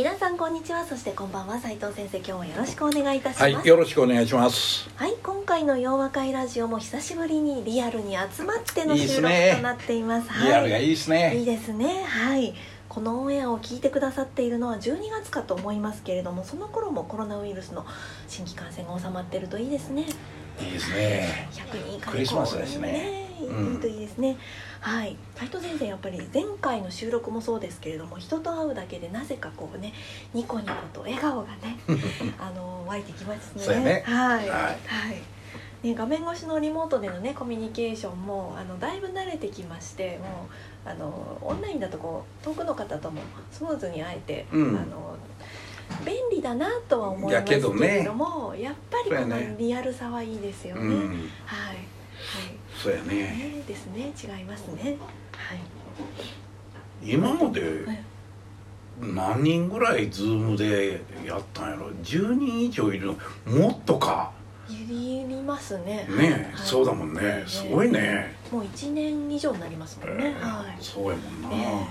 皆さんこんにちは。そしてこんばんは。斉藤先生今日もよろしくお願いいたします。はいよろしくお願いします。はい、今回の洋和会ラジオも久しぶりにリアルに集まっての収録ねとなっています。はい、リアルがいいですいいねですね。はい。このオンエアを聞いてくださっているのは12月かと思いますけれども、その頃もコロナウイルスの新規感染が収まっているといいですね。いいですね。100人以下クリスマスだしね。うんいいといいですね。はい。斉藤先生やっぱり前回の収録もそうですけれども、人と会うだけでなぜかこうね、ニコニコと笑顔がね、あの湧いてきますね。そうやねはい。はいはい。ね、画面越しのリモートでのねコミュニケーションもあのだいぶ慣れてきましてもうあのオンラインだとこう遠くの方ともスムーズに会えて、うんあの便利だなとは思いますけれどもやっぱりこのリアルさはいいですよね。うんはい、そうやはい、ね。ねですね。違いますね。はい。今まではい。何人ぐらいズームでやったんやろ？10人以上いるの？もっとか。いりますね。ねはい。そうだもんね。すごいね。もう一年以上になりますもんね。えはい。ー。そうやもんな。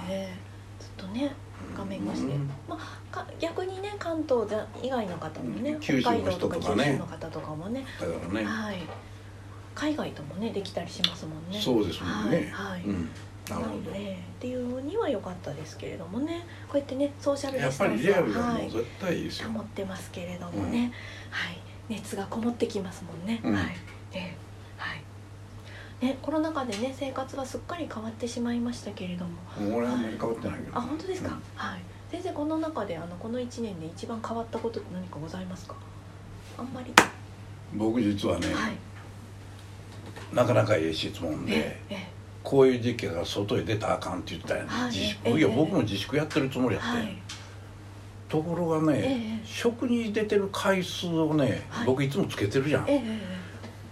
ええずっとね画面越しで、うん。まあか逆にね関東以外の方もね、北海道とか九州の方とかもね。だからね。はい海外ともねできたりしますもんね。そうですもんね。はい、はい。うん。なるほど。ねっていうには良かったですけれどもね。こうやってねソーシャルディスタンスやっぱりリアルがはい。絶対いいですよ。保ってますけれどもね、はい。熱がこもってきますもんね、うん。はい。ね。はい。ねコロナ禍でね生活はすっかり変わってしまいましたけれども。俺はあんまり変わってないけど。あ本当ですか、うん。はい。先生この中であのこの1年で一番変わったことって何かございますか？あんまり。僕実はねはいなかなかいい質問でええこういう時期が外へ出たらあかんって言ったやん、はい自え粛いやええ。僕も自粛やってるつもりやって、はい。ところがね、ええ食に出てる回数をね、はい。僕いつもつけてるじゃん。ええええ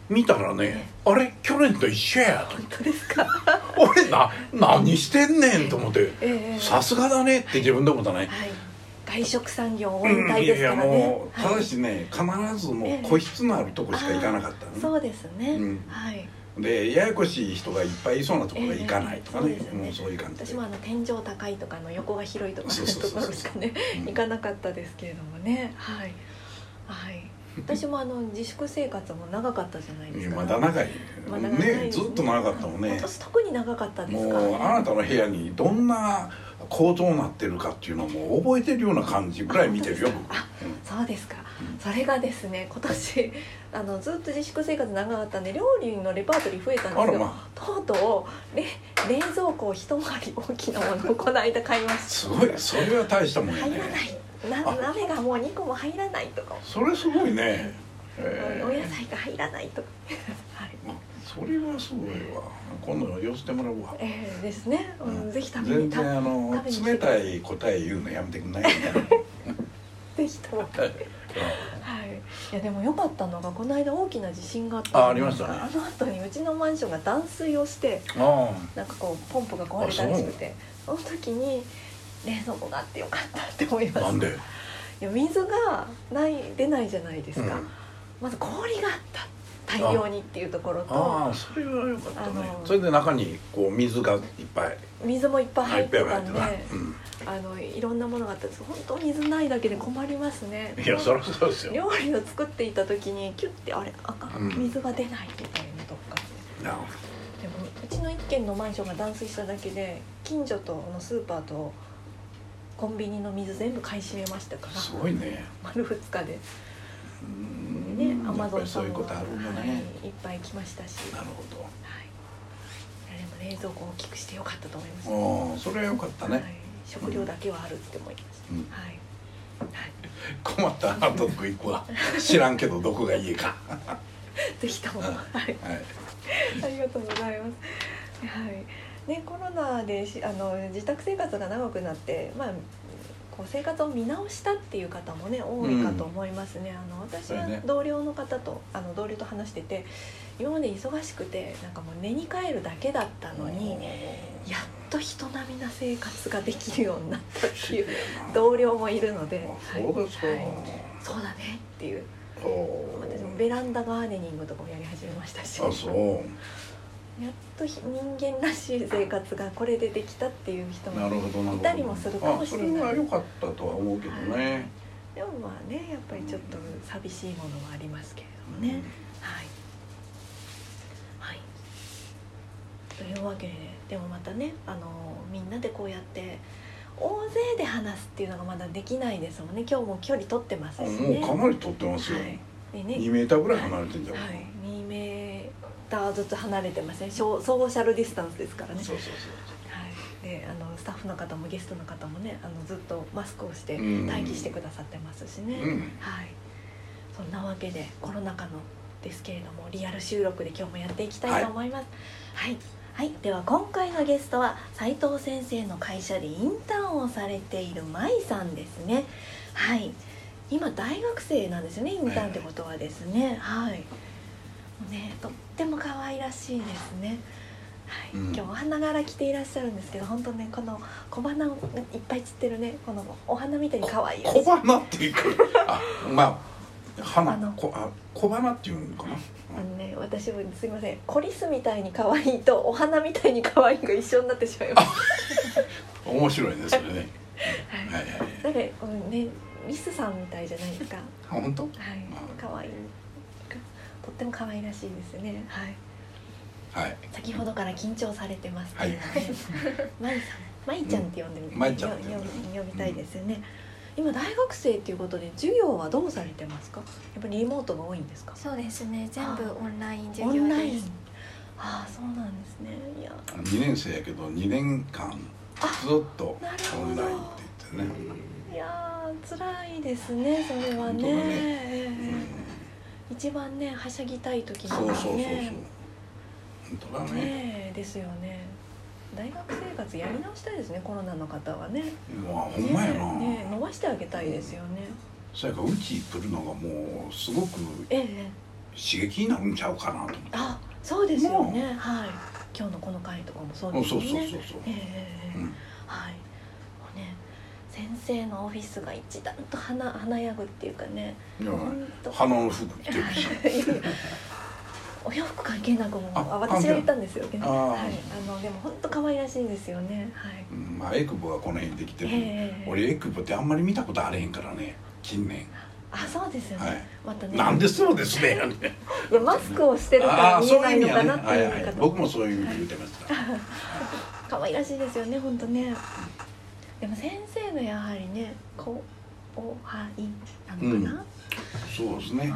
見たらね、あれ去年と一緒やと本当ですか？俺な何してんねんと思って。ええええ。さすがだねって自分で思ったね、はい外食産業うん引退ですからね、いやいやもうたはい。だしね、必ずもう個室のあるとこしか行かなかったのね、そうですね、うん。はい。でややこしい人がいっぱいいそうなところが行かないとかね,、ええそうですよね。もうそういう感じで。私もあの天井高いとかの横が広いとかそうそうところしかねうん。行かなかったですけれどもね。はい。はい。私もあの自粛生活も長かったじゃないですか。まだ長い。まだ長いですね。ずっと長かったもんね。私特に長かったですもから、ね、うあなたの部屋にどんな構造になってるかっていうのも覚えてるような感じぐらい見てるよ僕。あそうですか、それがですね今年 あのずっと自粛生活長かったんで料理のレパートリー増えたんですよ、あらまとうとうれ冷蔵庫を一回り大きなものをこの間買いました。すごい。それは大したもんやね。入らない。なあ。鍋がもう2個も入らないとか、それすごいね、えお野菜が入らないとか。はいそれはすごいわ。今度寄せてもらうわ。えー、ですね、うんうん。ぜひ食べに全然あの冷たい答え言うのやめてくんない ぜひともはい、いやでも良かったのがこの間大きな地震があったあありましたね。あの後にうちのマンションが断水をしてあなんかこうポンプが壊れたらしくてその時に冷蔵庫があってよかったって思います。あなんで、いや水がない出ないじゃないですか、うん。まず氷があった大量にっていうところとああそれはよかったね。それで中にこう水がいっぱい。水もいっぱい入ってたんであのいろんなものがあったんです。本当水ないだけで困りますね。うん、いやそりゃそうですよ。料理を作っていた時にキュッてあれあか水が出ないみたいなとか。なるほでもうちの一軒のマンションが断水しただけで近所とのスーパーとコンビニの水全部買い占めましたから。どすごいね。丸2日で。うんやっぱマゾンさりそうんいうことある。んだね、はい、いっぱい来ましたし、はなるほど。い、いやでも冷蔵庫を大きくしてよかったと思いました、ああそれはよかったね、はい、食料だけはあるって思いました、うん。はい、はい。困ったらどこ行くわ知らんけどどこが家か。は ぜひとも、うん。はい、い。ありがとうございます。はい。ね、コロナでしあの自宅生活が長くなって、まあこう生活を見直したっていう方もね多いかと思いますね。あの私は同僚の方とあの同僚と話してて今まで忙しくてなんかもう寝に帰るだけだったのにやっと人並みな生活ができるようになったっていう同僚もいるので、そうですか、はい。そうだねっていう。私もベランダガーデニングとかもやり始めましたし。あそうやっと人間らしい生活がこれでできたっていう人もいたりもするかもしれない。あそれは良かったとは思うけどね、でもまあねやっぱりちょっと寂しいものはありますけれどもね、はい。はい。というわけででもまたねあのみんなでこうやって大勢で話すっていうのがまだできないですもんね。今日も距離取ってますしね。もうかなり取ってますよ、はい。でね。2メーターぐらい離れてんじゃん、はい、2メーターずつ離れてますねソーシャルディスタンスですからね。そうそうはい、であのスタッフの方もゲストの方もねあのずっとマスクをしてうん。待機してくださってますしね、そう、うん、はい。そんなわけでコロナ禍のですけれどもリアル収録で今日もやっていきたいと思います。はい、はい。では今回のゲストは斉藤先生の会社でインターンをされている舞さんですね。はい。今大学生なんですよねインターンってことはですね。はい。もうねとっても可愛らしいですね。はい、うん。今日お花柄着ていらっしゃるんですけど本当ねこの小花をいっぱい散ってるねこのお花みたいに可愛い小花っていうかあまあ花あのこあ小花っていうのかな、あのね、私もすいませんコリスみたいに可愛いとお花みたいに可愛いが一緒になってしまいます。面白いねそれね。ははいいはい。なんかこのねミスさんみたいじゃないですか。は本当？い、可愛いとっても可愛らしいですね。はい。はい先ほどから緊張されてますけれどね。まい さん、まいちゃんって呼んでみて、まいちゃん呼びたいですよね。今大学生っていうことで授業はどうされてますか？やっぱりリモートが多いんですか？そうですね全部オンライン授オ業ンラインです。ああ、そうなんですね。いや。2年生やけど2年間ずっとなるほどオンラインって言ってね、いやー辛いですねそれはねねええ一番ねはしゃぎたい時そうなんそうそうそうね本当だね。ねえですよね。大学生活やり直したいですねコロナの方はね。うわほんまやな、ねえねえ伸ばしてあげたいですよね。そやからうち来るのがもうすごくええ。ええ刺激になるんちゃうかなと思って。あそうですよね。はい。今日のこの回とかもそううんですよね。そうそうそうそう。ええええええ。うん。はい。もうね先生のオフィスが一段と華華やぐっていうかね。花の服着てるし。お洋服関係なくもああ私が言ったんですよ。ねはい、あのでも本当可愛らしいですよね。はい。うんまあエクボがこの辺できてる、ええ俺エクボってあんまり見たことあれへんからね。近年。あそうですよね、はい。またね。なんでそうですね。いやマスクをしてるから見えないのかなっていうはいはい僕もそういう意味言ってました。可愛らしいですよね本当ねでも先生のやはりねこうおはいなのかな、そうですね。はい。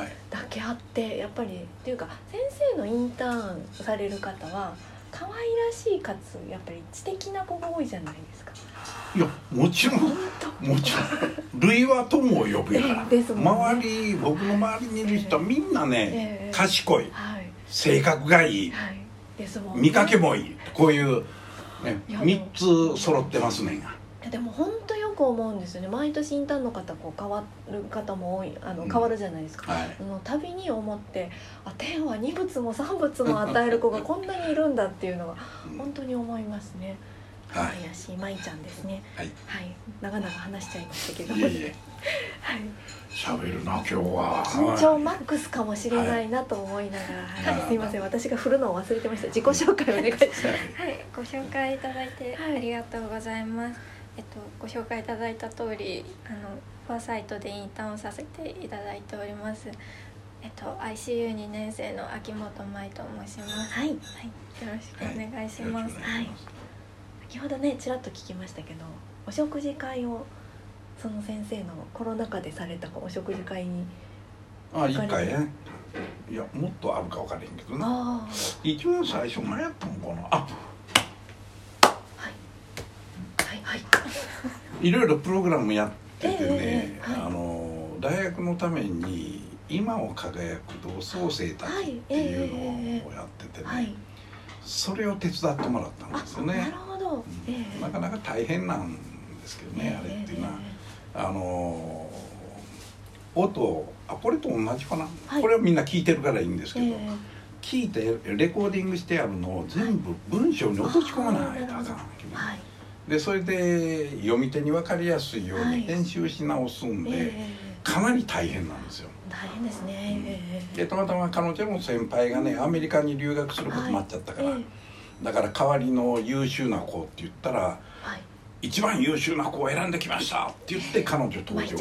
はい。だけあってやっぱりっていうか先生のインターンされる方は可愛らしいかつやっぱり知的な子が多いじゃないですか。いやもちろん。もちろん。類は友を呼ぶやから。え ですもんね。周り僕の周りにいる人はみんなねええ。賢い。はい。性格がいい。はい。ですもんね。見かけもいい。こういう、3つ揃ってますねがいやでも本当よく思うんですよね。毎年インターンの方こう変わる方も多いあのうん。変わるじゃないですか、はい。あの旅に思ってあ天は二物も三物も与える子がこんなにいるんだっていうのはうん。本当に思いますね。可はい。愛らしい舞ちゃんですね。はい。はい。長々話しちゃいましたけど。はい喋るな今日は。緊張マックスかもしれないなと思いながら、はい。はいすいません。私が振るのを忘れてました。自己紹介お願いします。はい、ご紹介いただいてはいありがとうございます。えっとご紹介いただいた通り、あのフォアサイトでインターンをさせていただいております。えっと ICU 2年生の秋元舞と申します。はい。はい、よろしくお願いします。はい。先ほどねちらっと聞きましたけどお食事会をその先生のコロナ禍でされたお食事会にあ一回ね。いやもっとあるか分からへんけどねああ一番最初何やったのかな。あはい。はいはい。いろいろプログラムやっててね、ええええはい。あの大学のために今を輝く同窓生たちっていうのをやっててね、はいそれを手伝ってもらったんあですよね。なるほど、ええ。なかなか大変なんでですけどね、あれっていうのは、あの音あこれと同じかな、はい。これはみんな聞いてるからいいんですけど、ええ。聞いてレコーディングしてあるのを全部文章に落とし込まないとあかんわけね。はい。でそれで読み手に分かりやすいようはい。に編集し直すんで、ええかなり大変なんですよ。大変ですね。ええでたまたま彼女の先輩がねアメリカに留学することになっちゃったから、はい。えだから代わりの優秀な子って言ったらえはい一番優秀な子を選んできました。って言って彼女登場。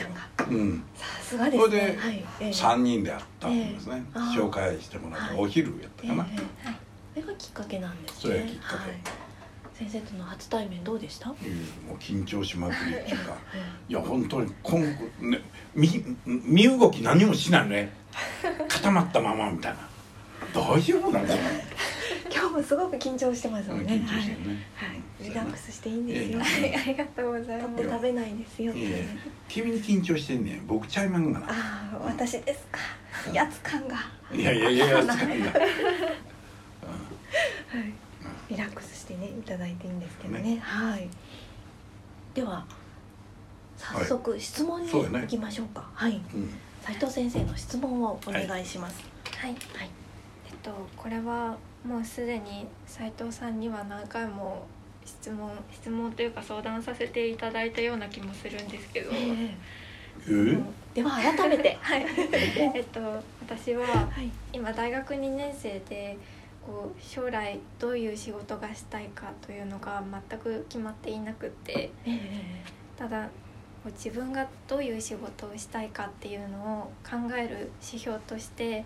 うん。さすがですね。それではいええ。3人で会ったんですね、えー紹介してもらって、はい。お昼やったかな、ええそれがきっかけなんですね。それがきっかけ。はい。先生との初対面どうでした？うんもう緊張しまくりっていうか。えいや本当に今後ね身身動き何もしないね。固まったままみたいな。大丈夫なの？かなえ今日もすごく緊張してますもんね緊張してるね、はい、はい、リラックスしていいんですよ、えはい。ありがとうございます。取って食べないですよっていやいやね君に緊張してんねん。僕ちゃいまんがなああ私ですか。威圧感が。いやいやいやいや使うんだはい。リラックスしてねいただいていいんですけどね。ね。はい。では早速質問に行きましょうか。はい。うん。斉藤先生の質問をお願いします。はい。はい。えっとこれはもうすでに斉藤さんには何回も質問質問というか相談させていただいたような気もするんですけど、ええ。え？ーでは改めて。はい。え？っと私ははい。今大学2年生でこう将来どういう仕事がしたいかというのが全く決まっていなくって。ええ。ただ自分がどういう仕事をしたいかっていうのを考える指標として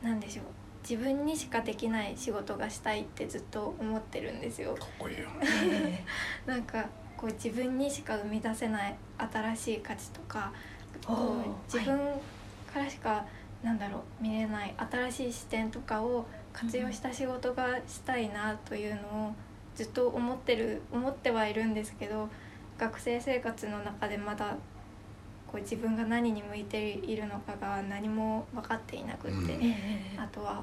何でしょう自分にしかできない仕事がしたいってずっと思ってるんですよ。かっこいいよえ なんかこう自分にしか生み出せない新しい価値とかこう自分からしかなんだろう見れない新しい視点とかを活用した仕事がしたいなというのをずっと思ってる思ってはいるんですけど学生生活の中でまだこう自分が何に向いているのかが何も分かっていなくって、うんあとは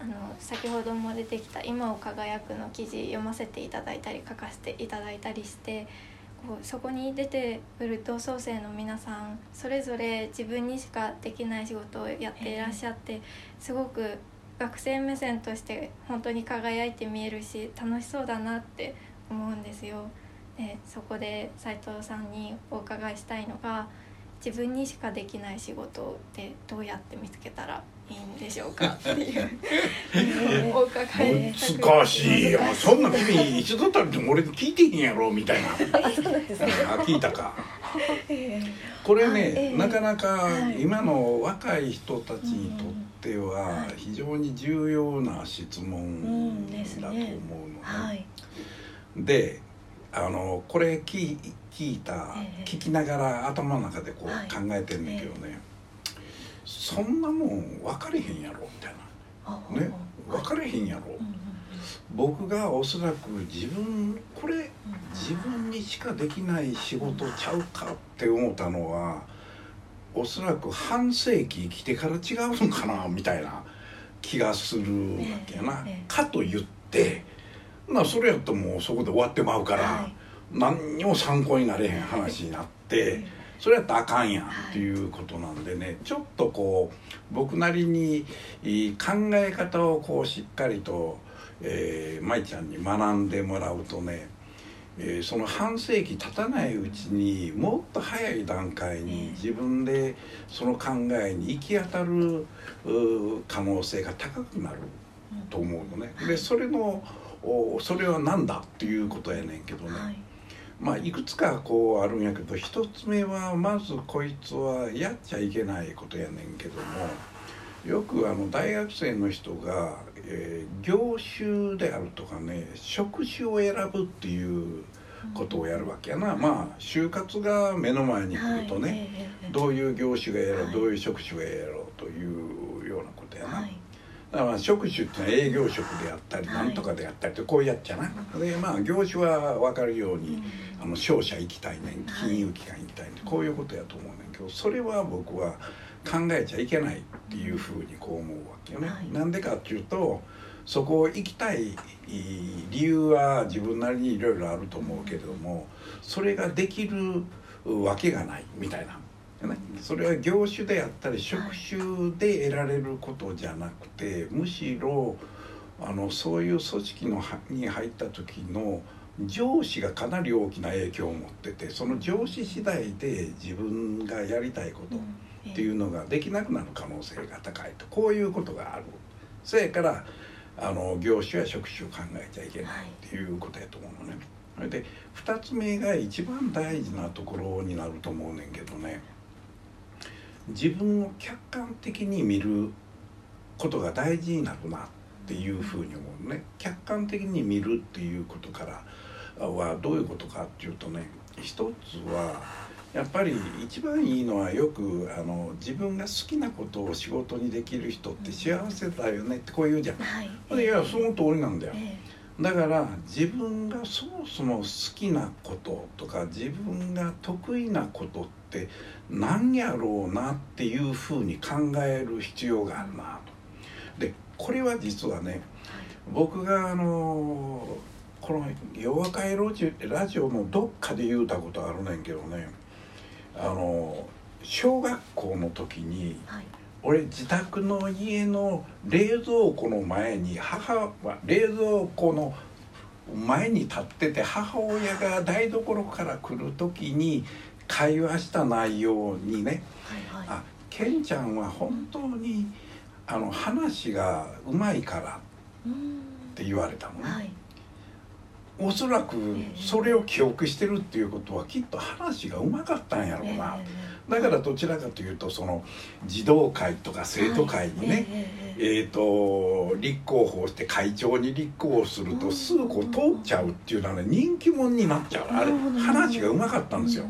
あの先ほども出てきた「今を輝く」の記事読ませていただいたり書かせていただいたりしてこうそこに出てくる同窓生の皆さんそれぞれ自分にしかできない仕事をやっていらっしゃってすごく学生目線として本当に輝いて見えるし楽しそうだなって思うんですよ。でそこで斉藤さんにお伺いしたいのが自分にしかできない仕事ってどうやって見つけたらいいんでしょうかっていうえお伺い難しいよ。そんな君一度たりとも俺聞いてへんやろみたいな。あそうなんですね。あ聞いたか。ええ。これはいえねえ。なかなかはい。今の若い人たちにとってうん。ははい。非常に重要な質うん問ですねだと思うのね。はい。であのこれ聞い聞いたええ。聞きながら頭の中でこうはい。考えてんねんけどねそんなもん分かれへんやろみたいあなね。分かれへんやろ。僕がおそらく自分これうん自分にしかできない仕事ちゃうかって思ったのはおそらく半世紀生きてから違うのかなみたいな気がするわけやな。かと言ってまあそれやともうそこで終わってまうから、はい何にも参考になれへん話になって。それやったらあかんやんっていうことなんでね、ちょっとこう僕なりに考え方をこうしっかりと、えー、舞ちゃんに学んでもらうとね、えーその半世紀経たないうちにもっと早い段階に自分でその考えに行き当たる可能性が高くなると思うのね。でそれのおそれは何だっていうことやねんけどね。はいまあいくつかこうあるんやけど一つ目はまずこいつはやっちゃいけないことやねんけどもよくあの大学生の人が、えー業種であるとかね職種を選ぶっていうことをやるわけやな、まあ就活が目の前に来るとね、はい。どういう業種がやろう、はい。どういう職種がやろうというようなことやな。はいだからまあ職種ってのは営業職であったりはい。なんとかであったりってこうやっちゃな、でまあ業種は分かるように、あの商社行きたいねんはい。金融機関行きたいねん。こういうことやと思うねん。けどそれは僕は考えちゃいけないっていうふうにこう思うわけよね。はい。なんでかっていうとそこを行きたい理由は自分なりにいろいろあると思うけれどもそれができるわけがないみたいな。それは業種であったり職種で得られることじゃなくてむしろあのそういう組織のに入った時の上司がかなり大きな影響を持っててその上司次第で自分がやりたいことっていうのができなくなる可能性が高いと。こういうことがある。それからあの業種や職種を考えちゃいけないっていうことやと思うのね。それで2つ目が一番大事なところになると思うねんけどね自分を客観的に見ることが大事になるなっていうふうに思うね客観的に見るっていうことからはどういうことかっていうとね一つはやっぱり一番いいのはよくあの自分が好きなことを仕事にできる人って幸せだよねってこう言うじゃん。はい、いやその通りなんだよ。えー、だから自分がそもそも好きなこととか自分が得意なことって何やろうなっていうふうに考える必要があるなと。でこれは実はね僕があのこの「夜和会ラジオ」のどっかで言うたことあるねんけどねあの小学校の時に、はい、俺自宅の家の冷蔵庫の前に母は冷蔵庫の前に立ってて母親が台所から来る時に会話した内容にね「はいはい、あケンちゃんは本当にあの話がうまいから」って言われたのね。はい。おそらくそれを記憶してるっていうことはきっと話がうまかったんやろうな、だからどちらかというとその児童会とか生徒会にね、えーと立候補して会長に立候補するとすぐこう通っちゃうっていうのはね人気者になっちゃう。あれ話がうまかったんですよ。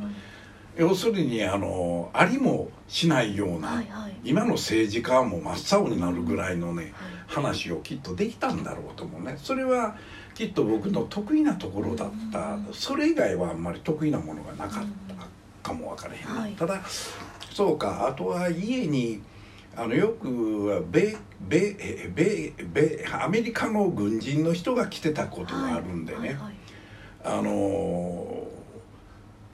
要するにあのありもしないような、今の政治家も真っ青になるぐらいのね、話をきっとできたんだろうと思うね。それはきっと僕の得意なところだった。それ以外はあんまり得意なものがなかったかも分からへん、はい、ただそうか。あとは家にあのよく米米米米アメリカの軍人の人が来てたことがあるんでね、はいはいはい、あの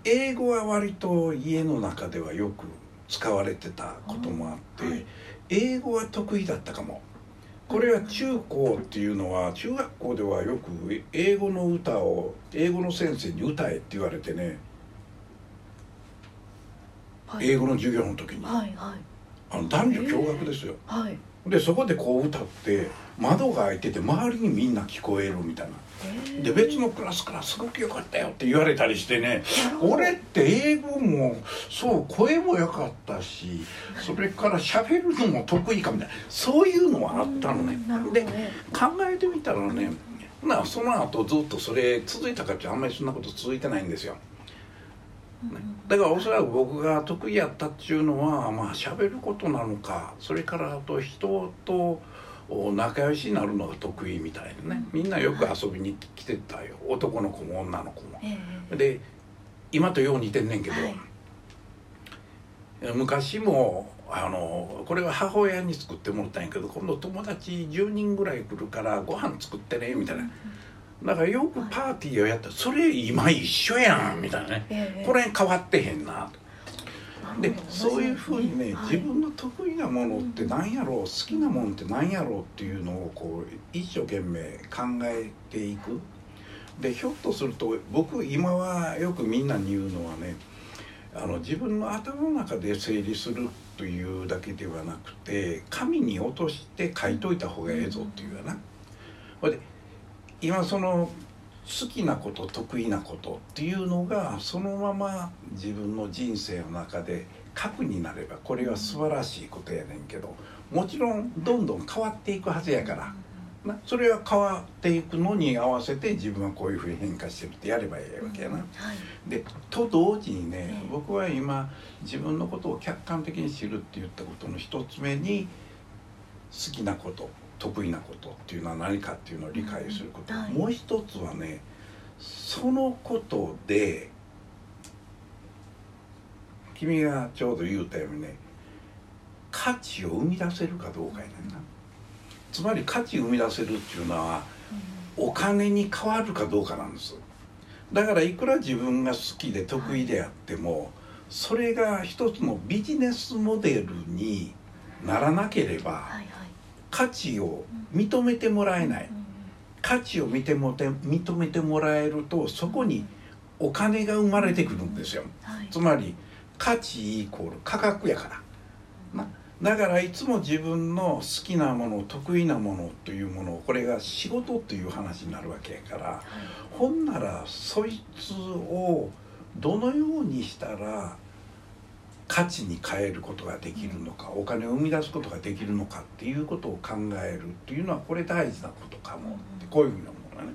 英語は割と家の中ではよく使われてたこともあって、英語は得意だったかも。これは中高っていうのは中学校ではよく英語の歌を英語の先生に歌えって言われてね、はい、英語の授業の時に、はいはい、あの男女共学ですよ、はい、でそこでこう歌って窓が開いてて周りにみんな聞こえるみたいなで別のクラスから「すごく良かったよ」って言われたりしてね。俺って英語もそう声も良かったしそれから喋るのも得意かみたいなそういうのはあったのね。で考えてみたらねなその後ずっとそれ続いたかってあんまりそんなこと続いてないんですよ。だからおそらく僕が得意やったっていうのはまあ喋ることなのかそれからあと人と仲良しになるのが得意みたいなね。みんなよく遊びに来てたよ。男の子も女の子も。で今とよう似てんねんけど、はい、昔もあのこれは母親に作ってもらったんやけど今度友達10人ぐらい来るからご飯作ってねみたいな。だからよくパーティーをやったそれ今一緒やんみたいなね、これ変わってへんなと。でそういうふうにね、はい、自分の得意なものって何やろう好きなものって何やろうっていうのをこう一生懸命考えていく。でひょっとすると僕今はよくみんなに言うのはねあの自分の頭の中で整理するというだけではなくて紙に落として書いといた方がええぞっていうやな。ほいで今その好きなこと得意なことっていうのがそのまま自分の人生の中で核になればこれは素晴らしいことやねんけどもちろんどんどん変わっていくはずやから。なそれは変わっていくのに合わせて自分はこういうふうに変化してるってやればいいわけやな。はい、でと同時にね僕は今自分のことを客観的に知るって言ったことの一つ目に好きなこと得意なことっていうのは何かっていうのを理解すること、はい、もう一つはねそのことで君がちょうど言うたようにね価値を生み出せるかどうかやねんな。つまり価値生み出せるっていうのはお金に変わるかどうかなんです。だからいくら自分が好きで得意であってもそれが一つのビジネスモデルにならなければはいはい価値を認めてもらえない。うん価値を見てもて認めてもらえるとそこにお金が生まれてくるんですよ。はい。つまり価値イコール価格やから。なだからいつも自分の好きなもの得意なものというものこれが仕事という話になるわけやからほんならそいつをどのようにしたら価値に変えることができるのかお金を生み出すことができるのかっていうことを考えるっていうのはこれ大事なことかもってこういうふうなものがね。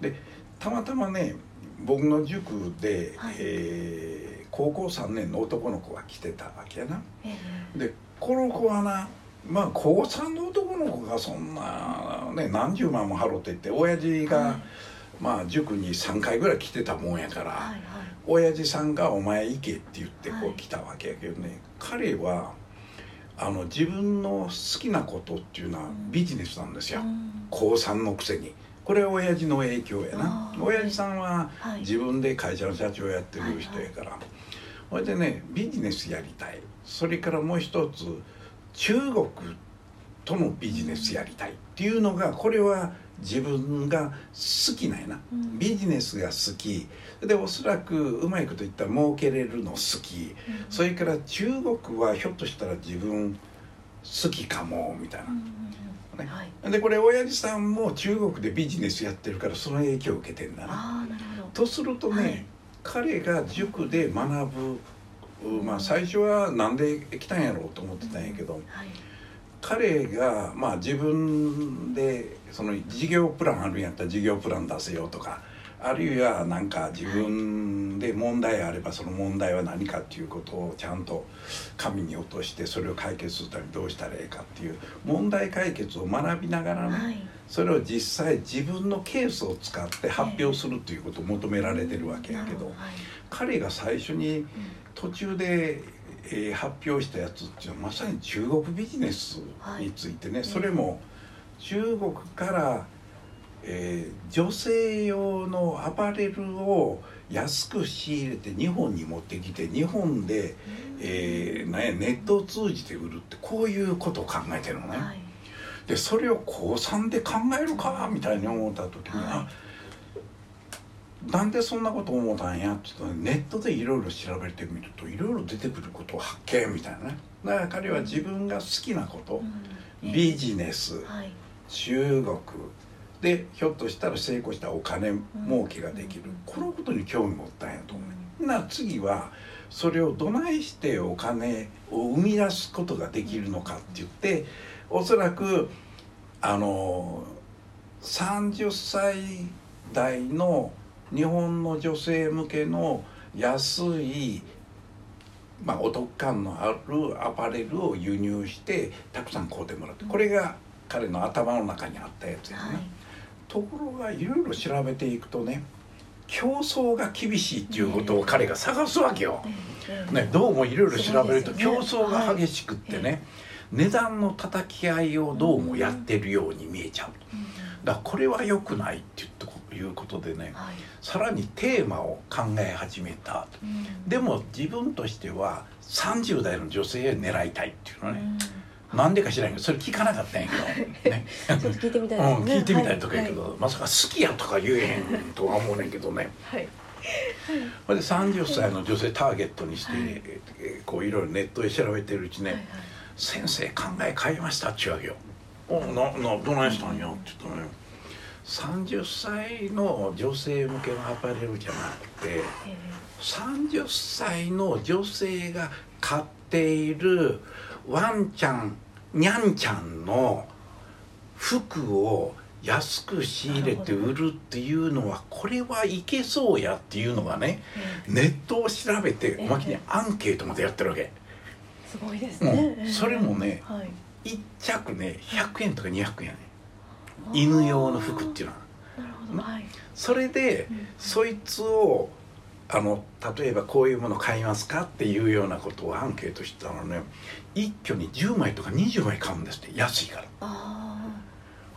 でたまたまね僕の塾で、はい。えー高校3年の男の子が来てたわけやな。ええ。でこの子はなまあ高3の男の子がそんなね何十万も払ってって親父が、はい。まあ塾に3回ぐらい来てたもんやから、はいはい親父さんが「お前行け」って言ってこはい。う来たわけやけどね、彼はあの自分の好きなことっていうのはうん。ビジネスなんですよ、うん。高3のくせに。これは親父の影響やな。親父さんははい。自分で会社の社長やってる人やから、それでねビジネスやりたい。それからもう一つ中国とのビジネスやりたいっていうのがこれは自分が好きなんやな、うん。ビジネスが好き。でおそらくうまいこと言ったら儲けれるの好き。うん。それから中国はひょっとしたら自分好きかもみたいな。うんうんうん。ね。はい。でこれ親父さんも中国でビジネスやってるからその影響を受けてんだな。なとするとね、はい。彼が塾で学ぶまあ最初はなんで来たんやろうと思ってたんやけど、はい彼がまあ自分でその事業プランあるんやったら事業プラン出せよとかあるいはなんか自分で問題あればその問題は何かっていうことをちゃんと紙に落としてそれを解決するためにどうしたらいいかっていう問題解決を学びながらね、はい。それを実際自分のケースを使って発表するということを求められてるわけやけどはい。彼が最初に途中で、えー発表したやつっていうのはまさに中国ビジネスについてね、はい。それも中国から、えー女性用のアパレルを安く仕入れて日本に持ってきて日本で、えーなんやネットを通じて売るってこういうことを考えてるのね。はい。でそれを高3で考えるかみたいに思った時に、はあなんでそんなこと思ったんやって言ったらネットでいろいろ調べてみるといろいろ出てくることを発見みたいなね。だから彼は自分が好きなこと、うん。ええビジネス。はい。中国。でひょっとしたら成功したらお金儲けができる、うん。このことに興味持ったんやと思う、な次はそれをどないしてお金を生み出すことができるのかって言っておそらくあの30歳代の日本の女性向けの安い、まあ、お得感のあるアパレルを輸入してたくさん買うてもらってこれが彼の頭の中にあったやつやね、はい。ところがいろいろ調べていくとね競争が厳しいっていうことを彼が探すわけよ。ええね、どうもいろいろ調べると競争が激しくってね、値段の叩き合いをどうもやってるように見えちゃう。うん。だからこれは良くないって言っいうことでねはい。さらにテーマを考え始めたうん。でも自分としては30代の女性を狙いたいっていうのね、うん。なんでか知らんけどそれ聞かなかったんやけど。ね。ちょっと聞いてみたいうん、聞いてみたいとかやけど、はい。まさか好きやとか言えへんとは思うねんけどね。はい。それで30歳の女性ターゲットにして、はい。えーこういろいろネットで調べてるうちね、はいはい先生考え変えましたっちゅうわけよ「おななどないしたんや?」って言ったらね30歳の女性向けのアパレルじゃなくてえ30歳の女性が買っているワンちゃんにゃんちゃんの服を安く仕入れて売るっていうのはこれはいけそうやっていうのがねええ。ネットを調べてええ。おまけにアンケートまでやってるわけ。すごいですね、うんそれもねはい。1着ね100円とか200円犬用の服っていうの。ははい。それでうんそいつをあの例えばこういうもの買いますかっていうようなことをアンケートしたらね。一挙に10枚とか20枚買うんですって安いから。あ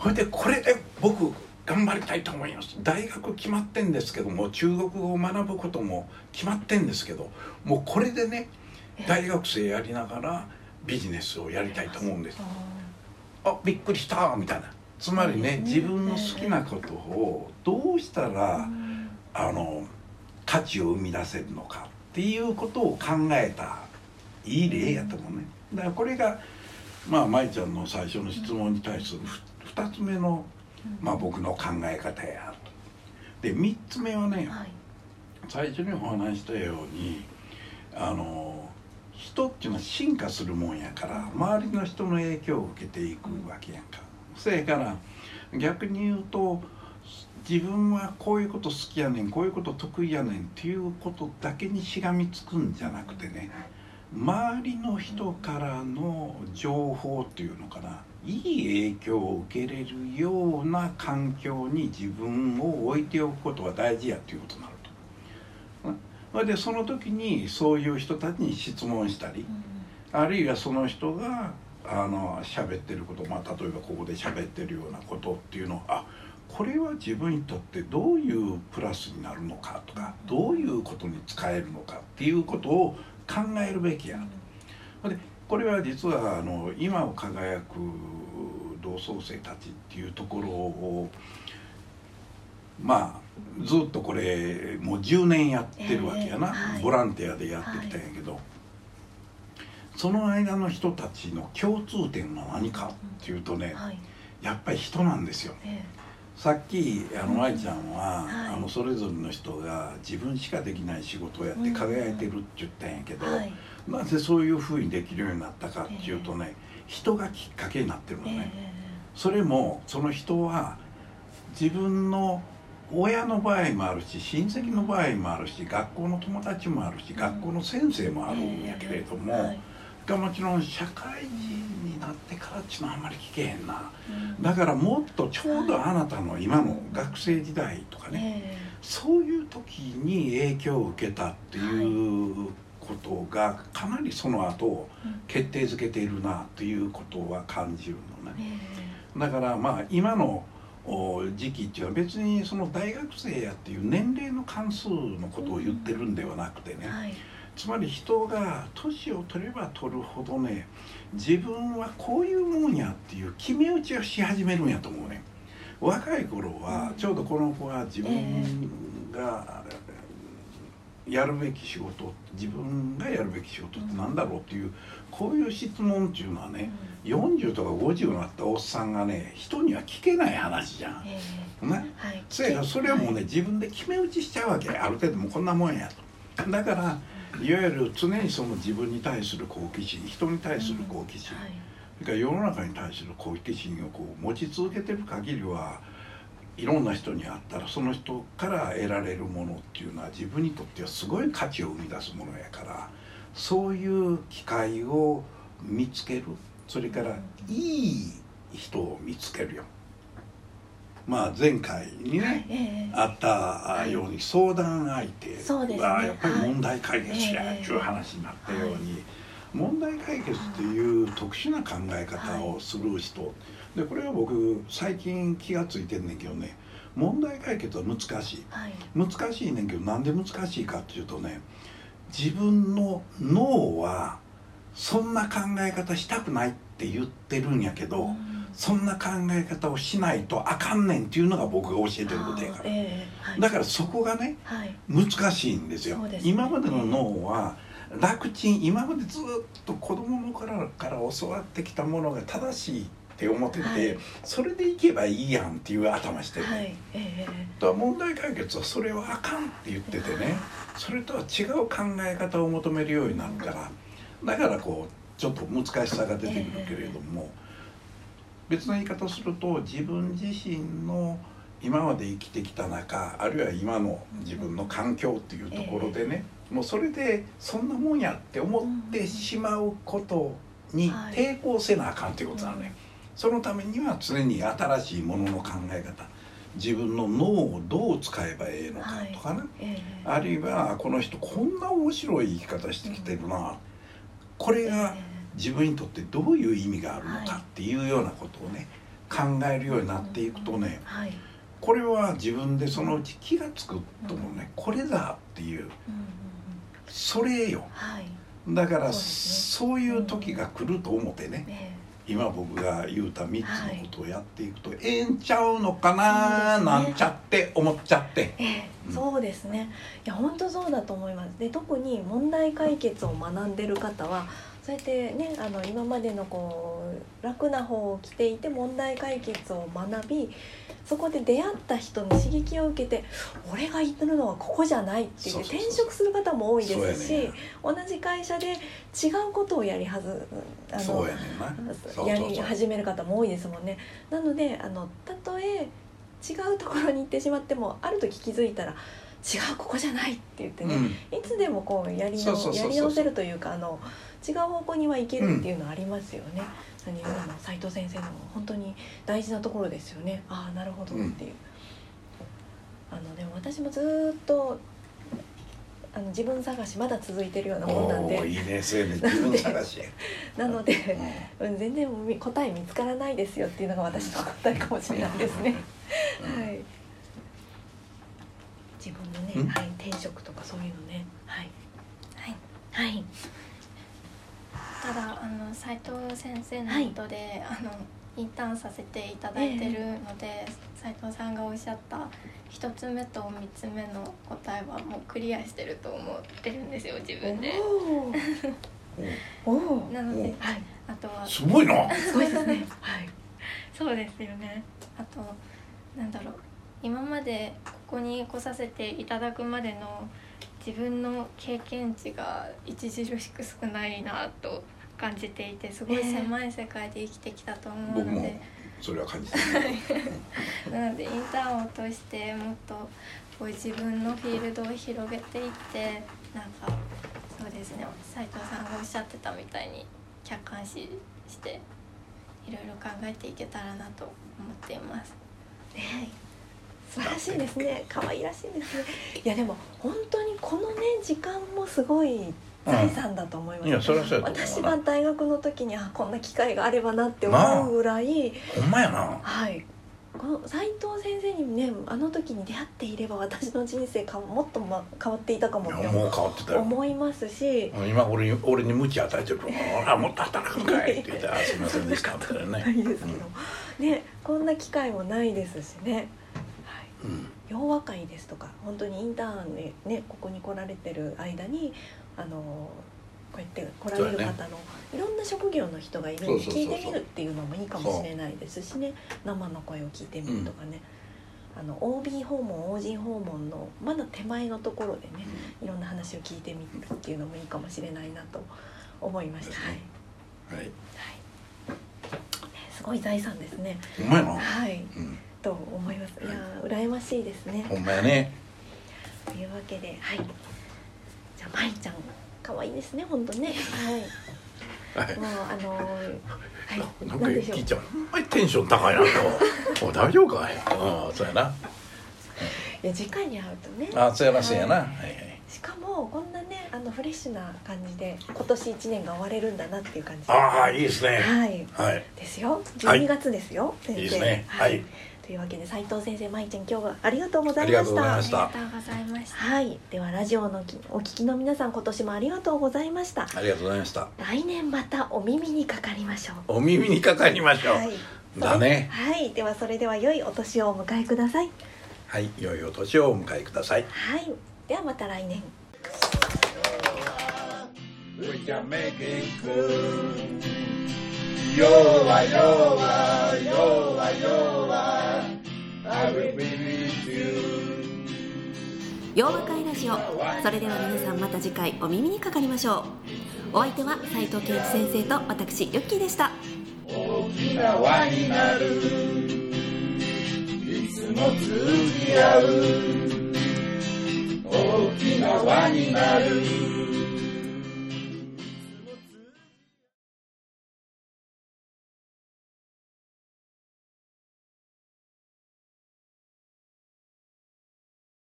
それでこれで僕頑張りたいと思います。大学決まってんですけども中国語を学ぶことも決まってんですけどもうこれでね大学生やりながらビジネスをやりたいと思うんです。ああびっくりしたみたいなつまりね自分の好きなことをどうしたーらうん。あの価値を生み出せるのかっていうことを考えたいい例やと思うね。だからこれがまあ舞ちゃんの最初の質問に対するふ2つ目の、まあ、僕の考え方やと。で3つ目はねはい。最初にお話ししたようにあの人っていうのは進化するもんやから周りの人の影響を受けていくわけやんかそれから逆に言うと自分はこういうこと好きやねんこういうこと得意やねんっていうことだけにしがみつくんじゃなくてね周りの人からの情報っていうのかないい影響を受けれるような環境に自分を置いておくことが大事やっていうことになると。でその時にそういう人たちに質問したりあるいはその人があの喋ってること、まあ、例えばここで喋ってるようなことっていうのをあこれは自分にとってどういうプラスになるのかとかどういうことに使えるのかっていうことを考えるべきやと。でこれは実はあの今を輝く同窓生たちっていうところをまあずっとこれもう10年やってるわけやな、えーはい。ボランティアでやってきたんやけど、その間の人たちの共通点は何かっていうとねはい。やっぱり人なんですよ。えさっきあの愛ちゃんは、はい。あのそれぞれの人が自分しかできない仕事をやって輝いてるって言ったんやけど、えはい。なぜそういうふうにできるようになったかっていうとね、人がきっかけになってるのえね、えそれもその人は自分の親の場合もあるし親戚の場合もあるし学校の友達もあるし、学校の先生もあるんやけれども、はいがもちろん社会人になってからっていうのはあんまり聞けへんな。うん。だからもっとちょうどあなたの今の学生時代とかね、えそういう時に影響を受けたっていうことがかなりその後決定づけているなということは感じるのえね。えだからまあ今のお時期っていうのは別にその大学生やっていう年齢の関数のことを言ってるんではなくてね、はいつまり人が年を取れば取るほどね自分はこういうもんやっていう決め打ちをし始めるんやと思うね。若い頃はちょうどこの子は自分がやるべき仕事自分がやるべき仕事って何だろうっていうこういう質問っていうのはね40とか50になったおっさんがね人には聞けない話じゃん。ええ。ねはい。それはもうね自分で決め打ちしちゃうわけ。ある程度もうこんなもんやと。だからいわゆる常にその自分に対する好奇心人に対する好奇心、はい。それから世の中に対する好奇心をこう持ち続けてる限りはいろんな人に会ったらその人から得られるものっていうのは自分にとってはすごい価値を生み出すものやからそういう機会を見つける。それからいい人を見つけるよ。まあ前回にね、ええ。あったように相談相手はやっぱり問題解決やはい。う話になったように問題解決っていう特殊な考え方をする人でこれは僕最近気が付いてんねんけどね問題解決は難しい。難しいねんけどなんで難しいかっていうとね自分の脳はそんな考え方したくないって言ってるんやけど、うんそんな考え方をしないとあかんねんっていうのが僕が教えてることやから。ええはい。だからそこがねはい。難しいんですよ。ね。今までの脳は楽ちん今までずっと子供の頃から教わってきたものが正しいって思ってて、はい。それでいけばいいやんっていう頭してる、はい。ええだから問題解決はそれはあかんって言っててねそれとは違う考え方を求めるようになるから。だからこうちょっと難しさが出てくるけれども、別の言い方をすると自分自身の今まで生きてきた中あるいは今の自分の環境っていうところでね、もうそれでそんなもんやって思ってしまうことにはい。抵抗せなあかんっていうことなのね。そのためには常に新しいものの考え方自分の脳をどう使えばええのかとかね、ええ。あるいはこの人こんな面白い生き方してきてるな、これが自分にとってどういう意味があるのかっていうようなことをね考えるようになっていくとねはい。これは自分でそのうち気が付くともね。これだっていう。それよ。はい。だからそういう時が来ると思ってねえ今僕が言うた3つはいのことをやっていくとええんちゃうのかな、なんちゃって思っちゃって。そうですね。いや本当そうだと思います。で特に問題解決を学んでる方はそうやってねあの今までのこう。楽な方を着ていて問題解決を学びそこで出会った人に刺激を受けて俺が言ってるのはここじゃな。いって言って転職する方も多いですし、ね同じ会社で違うことをやりはずあのやねり始める方も多いですもんねな。のであのたとえ違うところに行ってしまってもある時気づいたら違うここじゃないって言ってね、うん。いつでもこうやりやり直せるというかあの違う方向には行けるっていうのはありますよね。何よりも斉藤先生の本当に大事なところですよね。ああなるほどっていう。あのでも私もずーっとあの自分探しまだ続いてるようなもんなんでいいねそうやね自分探し なので。ううん、全然み答え見つからないですよっていうのが私の答えかもしれないですね。うんはい。自分のね、うんはい、転職とかそういうのね、はい、はいはい、ただあの斉藤先生のもとで、あのインターンさせていただいてるので、斉藤さんがおっしゃった一つ目と三つ目の答えはもうクリアしてると思ってるんですよ自分で。おお、おお、なのではい、あとはすごいな。すごいですね。はい、そうですよね。あとなんだろう。今までここに来させていただくまでの自分の経験値が著しく少ないなと感じていてすごい狭い世界で生きてきたと思う僕もので、それは感じてる なのでインターンを通してもっとこう自分のフィールドを広げていってなんかそうですね斉藤さんがおっしゃってたみたいに客観視していろいろ考えていけたらなと思っています。ね、素晴らしいですね。可愛らしいですね。いやでも本当にこのね時間もすごい財産だと思います。いやそそうや私は大学の時にあこんな機会があればなって思うぐらい、ほんまやな。はい。この斉藤先生にねあの時に出会っていれば私の人生かもっと、ま、変わっていたかもってもう変わってたよ。思いますし。今俺に俺に鞭与えてるから「ほらもっと働くんかい」って言って「あすいませんでした」って言ったらねないですけど、ねこんな機会もないですしね。はい。うん。洋和会ですとか本当にインターンでねここに来られてる間にあのこうやって来られる方の、いろんな職業の人がいるんで聞いてみるっていうのもいいかもしれないですしね。生の声を聞いてみるとかね、あの OB 訪問 OG 訪問のまだ手前のところでねいろんな話を聞いてみるっていうのもいいかもしれないなと思いました。はい。はい。はい。すごい財産ですね。はい、うん。と思います。いやー羨ましいですね。ほんまやね。というわけで、はい。じゃあ、まいちゃん、可愛いですね、本当ね。は。はいいもう、あのーはい、なんかなんでしょうテンション高いなとお 大丈夫かい？ああそうやないや、直に会うとね。あそうやなそうやなははいはいしかも、こんなね、あのフレッシュな感じで、今年一年が終われるんだなっていう感じ。ああいいですねはい。はいですよ。はい12月ですよ。先生いいですねはいというわけで、斉藤先生、まいちゃん、今日はありがとうございました。ありがとうございました。はい、ではラジオのきお聞きの皆さん今年もありがとうございました。ありがとうございました。来年またお耳にかかりましょう。お耳にかかりましょう。はい。だね。はい。ではそれでは良いお年をお迎えください。はい。良いお年をお迎えください。はい。ではまた来年。We can make it good 弱弱弱弱洋和会ラジオそれでは皆さんまた次回お耳にかかりましょう。お相手は斉藤圭一先生と私ユッキーでした。大きな輪になるいつも通じ合う大きな輪になる